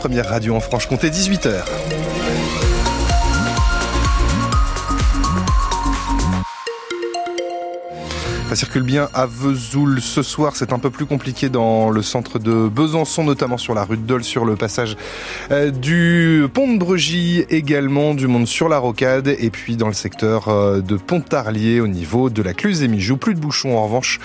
Première radio en Franche-Comté, 18h. Ça circule bien à Vesoul ce soir. C'est un peu plus compliqué dans le centre de Besançon, notamment sur la rue de Dole, sur le passage euh, du pont de Bregy, également du monde sur la rocade, et puis dans le secteur euh, de Pontarlier au niveau de la Cluse et Mijou. Plus de bouchons en revanche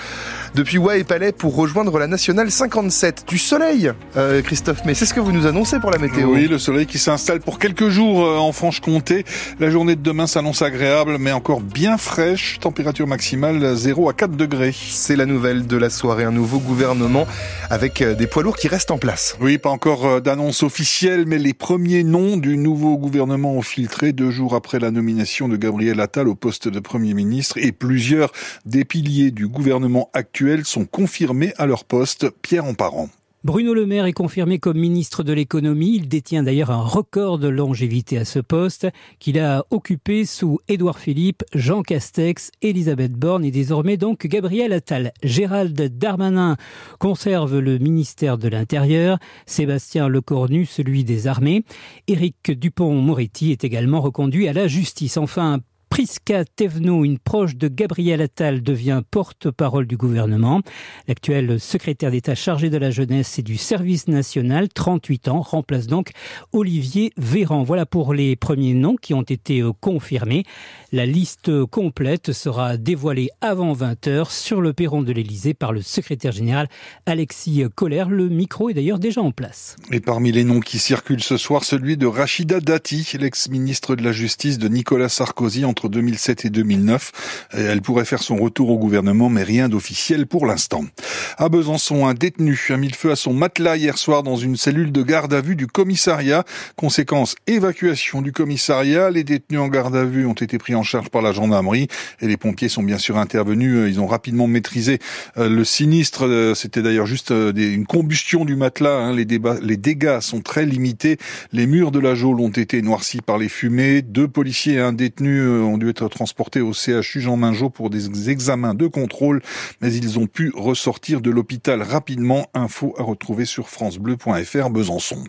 depuis Ouai et Palais pour rejoindre la nationale 57. Du soleil, euh, Christophe, mais c'est ce que vous nous annoncez pour la météo. Oui, le soleil qui s'installe pour quelques jours en Franche-Comté. La journée de demain s'annonce agréable, mais encore bien fraîche. Température maximale 0 à 4 degrés. C'est la nouvelle de la soirée, un nouveau gouvernement avec euh, des poids lourds qui restent en place. Oui, pas encore euh, d'annonce officielle, mais les premiers noms du nouveau gouvernement ont filtré deux jours après la nomination de Gabriel Attal au poste de Premier ministre et plusieurs des piliers du gouvernement actuel sont confirmés à leur poste. Pierre en parent. Bruno Le Maire est confirmé comme ministre de l'économie. Il détient d'ailleurs un record de longévité à ce poste qu'il a occupé sous Édouard Philippe, Jean Castex, Elisabeth Borne et désormais donc Gabriel Attal. Gérald Darmanin conserve le ministère de l'Intérieur, Sébastien Lecornu celui des armées. Éric Dupont-Moretti est également reconduit à la justice. Enfin, Priska Thévenot, une proche de Gabriel Attal, devient porte-parole du gouvernement. L'actuel secrétaire d'État chargé de la jeunesse et du service national, 38 ans, remplace donc Olivier Véran. Voilà pour les premiers noms qui ont été euh, confirmés. La liste complète sera dévoilée avant 20h sur le perron de l'Élysée par le secrétaire général Alexis Collère. Le micro est d'ailleurs déjà en place. Et parmi les noms qui circulent ce soir, celui de Rachida Dati, l'ex-ministre de la Justice de Nicolas Sarkozy entre 2007 et 2009. Elle pourrait faire son retour au gouvernement, mais rien d'officiel pour l'instant. À Besançon, un détenu a mis le feu à son matelas hier soir dans une cellule de garde à vue du commissariat. Conséquence, évacuation du commissariat. Les détenus en garde à vue ont été pris en charge par la gendarmerie et les pompiers sont bien sûr intervenus. Ils ont rapidement maîtrisé euh, le sinistre. Euh, c'était d'ailleurs juste euh, une combustion du matelas. Hein. Les, les dégâts sont très limités. Les murs de la geôle ont été noircis par les fumées. Deux policiers et un détenu ont ont dû être transportés au CHU Jean Mingeot pour des examens de contrôle, mais ils ont pu ressortir de l'hôpital rapidement. Info à retrouver sur francebleu.fr Besançon.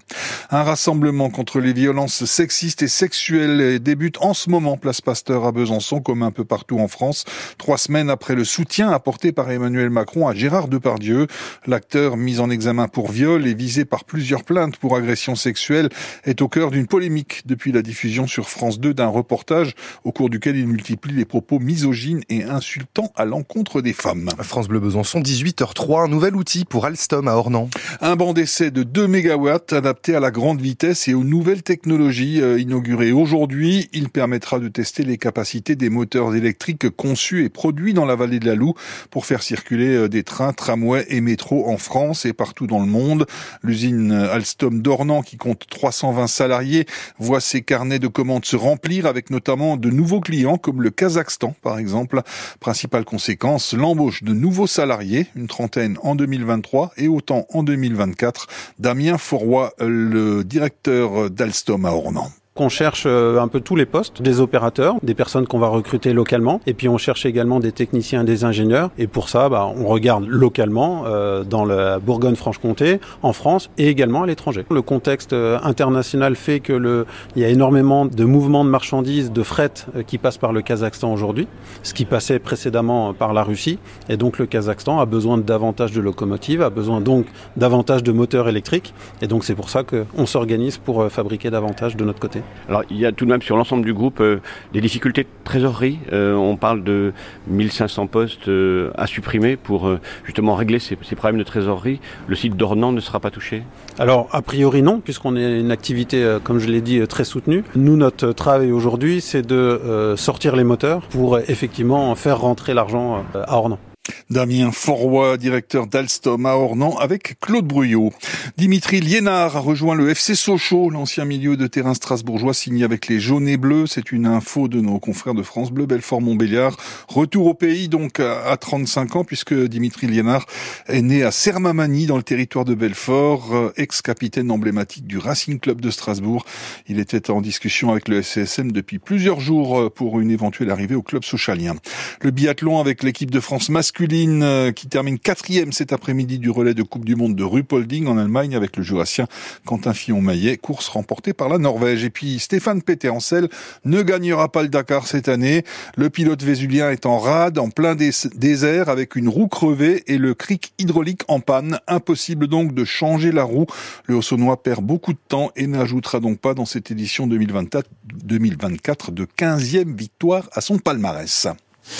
Un rassemblement contre les violences sexistes et sexuelles débute en ce moment place Pasteur à Besançon comme un peu partout en France. Trois semaines après le soutien apporté par Emmanuel Macron à Gérard Depardieu, l'acteur mis en examen pour viol et visé par plusieurs plaintes pour agression sexuelle est au cœur d'une polémique depuis la diffusion sur France 2 d'un reportage au cours duquel il multiplie les propos misogynes et insultants à l'encontre des femmes. France Bleu Besançon, 18h03, un nouvel outil pour Alstom à Ornans. Un banc d'essai de 2 MW adapté à la grande vitesse et aux nouvelles technologies euh, inaugurées aujourd'hui. Il permettra de tester les capacités des moteurs électriques conçus et produits dans la vallée de la Loue pour faire circuler euh, des trains, tramways et métros en France et partout dans le monde. L'usine Alstom d'Ornans, qui compte 320 salariés, voit ses carnets de commandes se remplir avec notamment de nouveaux clients comme le Kazakhstan par exemple. Principale conséquence, l'embauche de nouveaux salariés, une trentaine en 2023 et autant en 2024. Damien Fourroy, le directeur d'Alstom à Ornans. On cherche euh, un peu tous les postes, des opérateurs, des personnes qu'on va recruter localement, et puis on cherche également des techniciens des ingénieurs. Et pour ça, bah, on regarde localement euh, dans la Bourgogne-Franche-Comté, en France et également à l'étranger. Le contexte euh, international fait que le, il y a énormément de mouvements de marchandises, de fret qui passent par le Kazakhstan aujourd'hui, ce qui passait précédemment par la Russie. Et donc le Kazakhstan a besoin de davantage de locomotives, a besoin donc davantage de moteurs électriques. Et donc c'est pour ça qu'on s'organise pour fabriquer davantage de notre côté. Alors il y a tout de même sur l'ensemble du groupe euh, des difficultés de trésorerie. Euh, on parle de 1500 postes euh, à supprimer pour justement régler ces, problèmes de trésorerie. Le site d'Ornans ne sera pas touché? Alors a priori non, puisqu'on est une activité, comme je l'ai dit, très soutenue. Nous, notre travail aujourd'hui, c'est de sortir les moteurs pour effectivement faire rentrer l'argent à Ornans. Damien Forroy, directeur d'Alstom à Ornans, avec Claude Bruyot. Dimitri Liénard a rejoint le FC Sochaux, l'ancien milieu de terrain strasbourgeois signé avec les jaunes et bleus. C'est une info de nos confrères de France Bleu, Belfort-Montbéliard. Retour au pays donc à 35 ans puisque Dimitri Liénard est né à Sermamani dans le territoire de Belfort, euh, ex-capitaine emblématique du Racing Club de Strasbourg. Il était en discussion avec le SCSM depuis plusieurs jours euh, pour une éventuelle arrivée au club socialien. Le biathlon avec l'équipe de France masculine euh, qui termine quatrième cet après-midi du relais de Coupe du Monde de Rupolding en Allemagne avec le jurassien Quentin Fillon-Maillet, course remportée par la Norvège. Et puis Stéphane Peter-Ancel ne gagnera pas le Dakar cette année. Le pilote vésulien est en rade, en plein désert, avec une roue crevée et le cric hydraulique en panne. Impossible donc de changer la roue. Le Haussonois perd beaucoup de temps et n'ajoutera donc pas dans cette édition 2024, 2024 de 15e victoire à son palmarès.